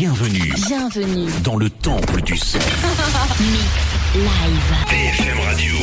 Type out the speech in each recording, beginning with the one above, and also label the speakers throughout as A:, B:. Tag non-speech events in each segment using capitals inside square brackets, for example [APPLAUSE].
A: Bienvenue.
B: Bienvenue
A: dans le temple du son. [LAUGHS]
B: Mix Live.
A: BFM Radio.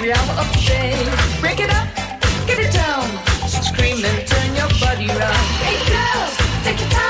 C: every
D: hour of the day. Break
E: it up, get it down, scream and turn
F: your body round. Hey girls, take your time.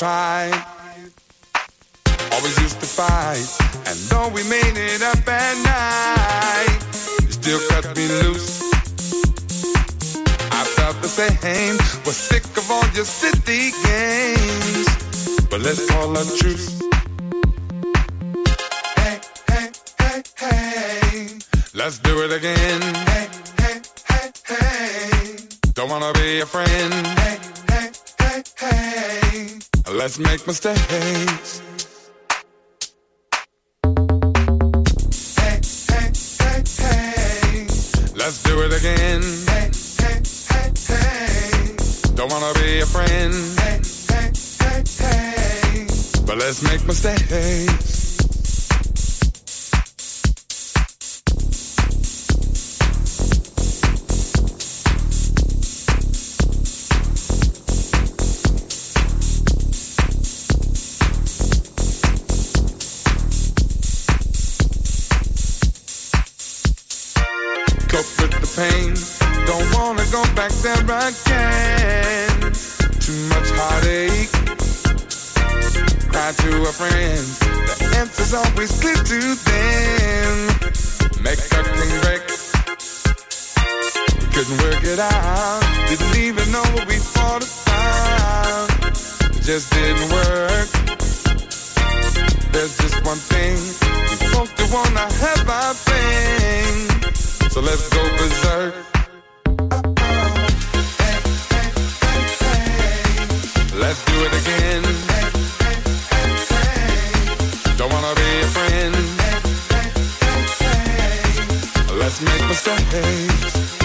F: tried. Always used to fight. And though we made it up at night, you still cut me loose. I felt the same. Was sick of all your city games. But let's call a truce. Hey, hey, hey, hey. Let's do it again. Hey, hey, hey, hey. Don't wanna be a friend. Hey, hey, hey, hey. Let's make mistakes. Hey, hey, hey, hey. Let's do it again. Hey, hey, hey, hey. Don't wanna be a friend. Hey, hey, hey, hey. But let's make mistakes. Let's make mistakes.